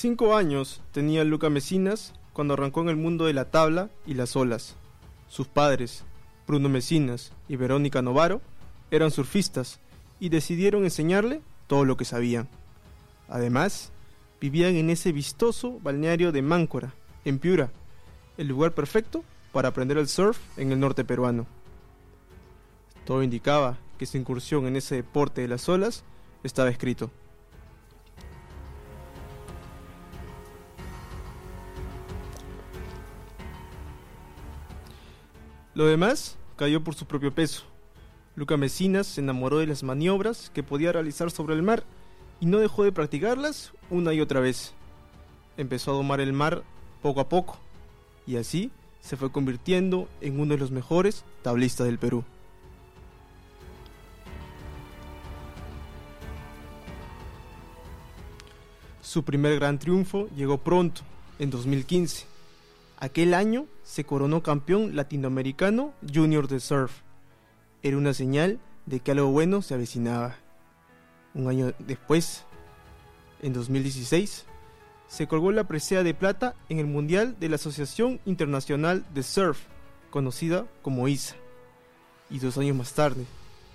Cinco años tenía Luca Mesinas cuando arrancó en el mundo de la tabla y las olas. Sus padres, Bruno Mesinas y Verónica Novaro, eran surfistas y decidieron enseñarle todo lo que sabían. Además, vivían en ese vistoso balneario de Máncora, en Piura, el lugar perfecto para aprender el surf en el norte peruano. Todo indicaba que su incursión en ese deporte de las olas estaba escrito. Lo demás cayó por su propio peso. Luca Mesinas se enamoró de las maniobras que podía realizar sobre el mar y no dejó de practicarlas una y otra vez. Empezó a domar el mar poco a poco y así se fue convirtiendo en uno de los mejores tablistas del Perú. Su primer gran triunfo llegó pronto, en 2015. Aquel año se coronó campeón latinoamericano junior de surf. Era una señal de que algo bueno se avecinaba. Un año después, en 2016, se colgó la presea de plata en el Mundial de la Asociación Internacional de Surf, conocida como ISA. Y dos años más tarde,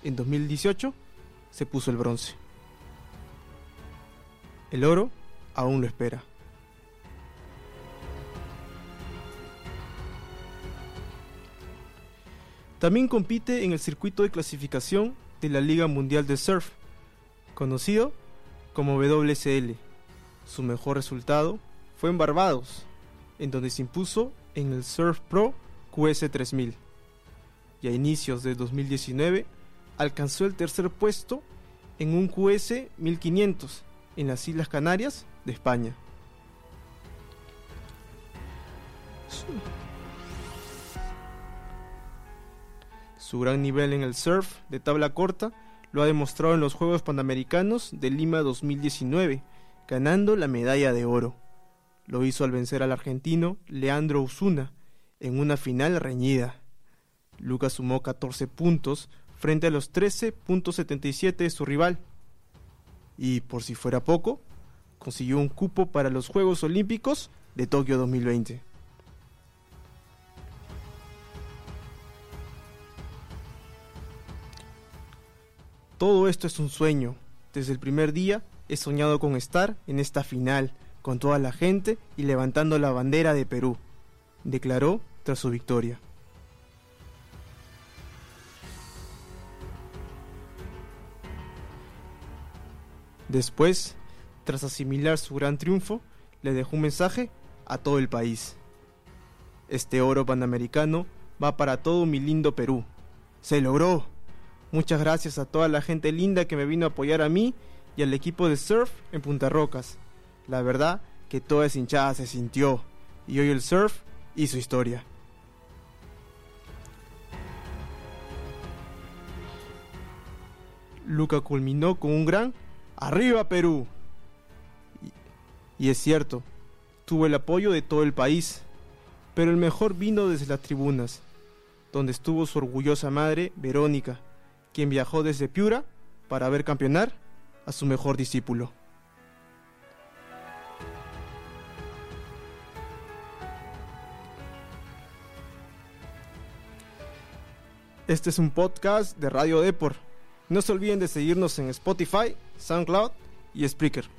en 2018, se puso el bronce. El oro aún lo espera. También compite en el circuito de clasificación de la Liga Mundial de Surf, conocido como WSL. Su mejor resultado fue en Barbados, en donde se impuso en el Surf Pro QS 3000. Y a inicios de 2019 alcanzó el tercer puesto en un QS 1500 en las Islas Canarias de España. Su gran nivel en el surf de tabla corta lo ha demostrado en los Juegos Panamericanos de Lima 2019, ganando la medalla de oro. Lo hizo al vencer al argentino Leandro Usuna en una final reñida. Lucas sumó 14 puntos frente a los 13.77 de su rival. Y por si fuera poco, consiguió un cupo para los Juegos Olímpicos de Tokio 2020. Todo esto es un sueño. Desde el primer día he soñado con estar en esta final, con toda la gente y levantando la bandera de Perú, declaró tras su victoria. Después, tras asimilar su gran triunfo, le dejó un mensaje a todo el país. Este oro panamericano va para todo mi lindo Perú. ¡Se logró! Muchas gracias a toda la gente linda que me vino a apoyar a mí y al equipo de surf en Punta Rocas. La verdad que toda esa hinchada se sintió y hoy el surf hizo historia. Luca culminó con un gran ¡Arriba Perú! Y, y es cierto, tuvo el apoyo de todo el país, pero el mejor vino desde las tribunas, donde estuvo su orgullosa madre, Verónica, quien viajó desde Piura para ver campeonar a su mejor discípulo. Este es un podcast de Radio Depor. No se olviden de seguirnos en Spotify, SoundCloud y Spreaker.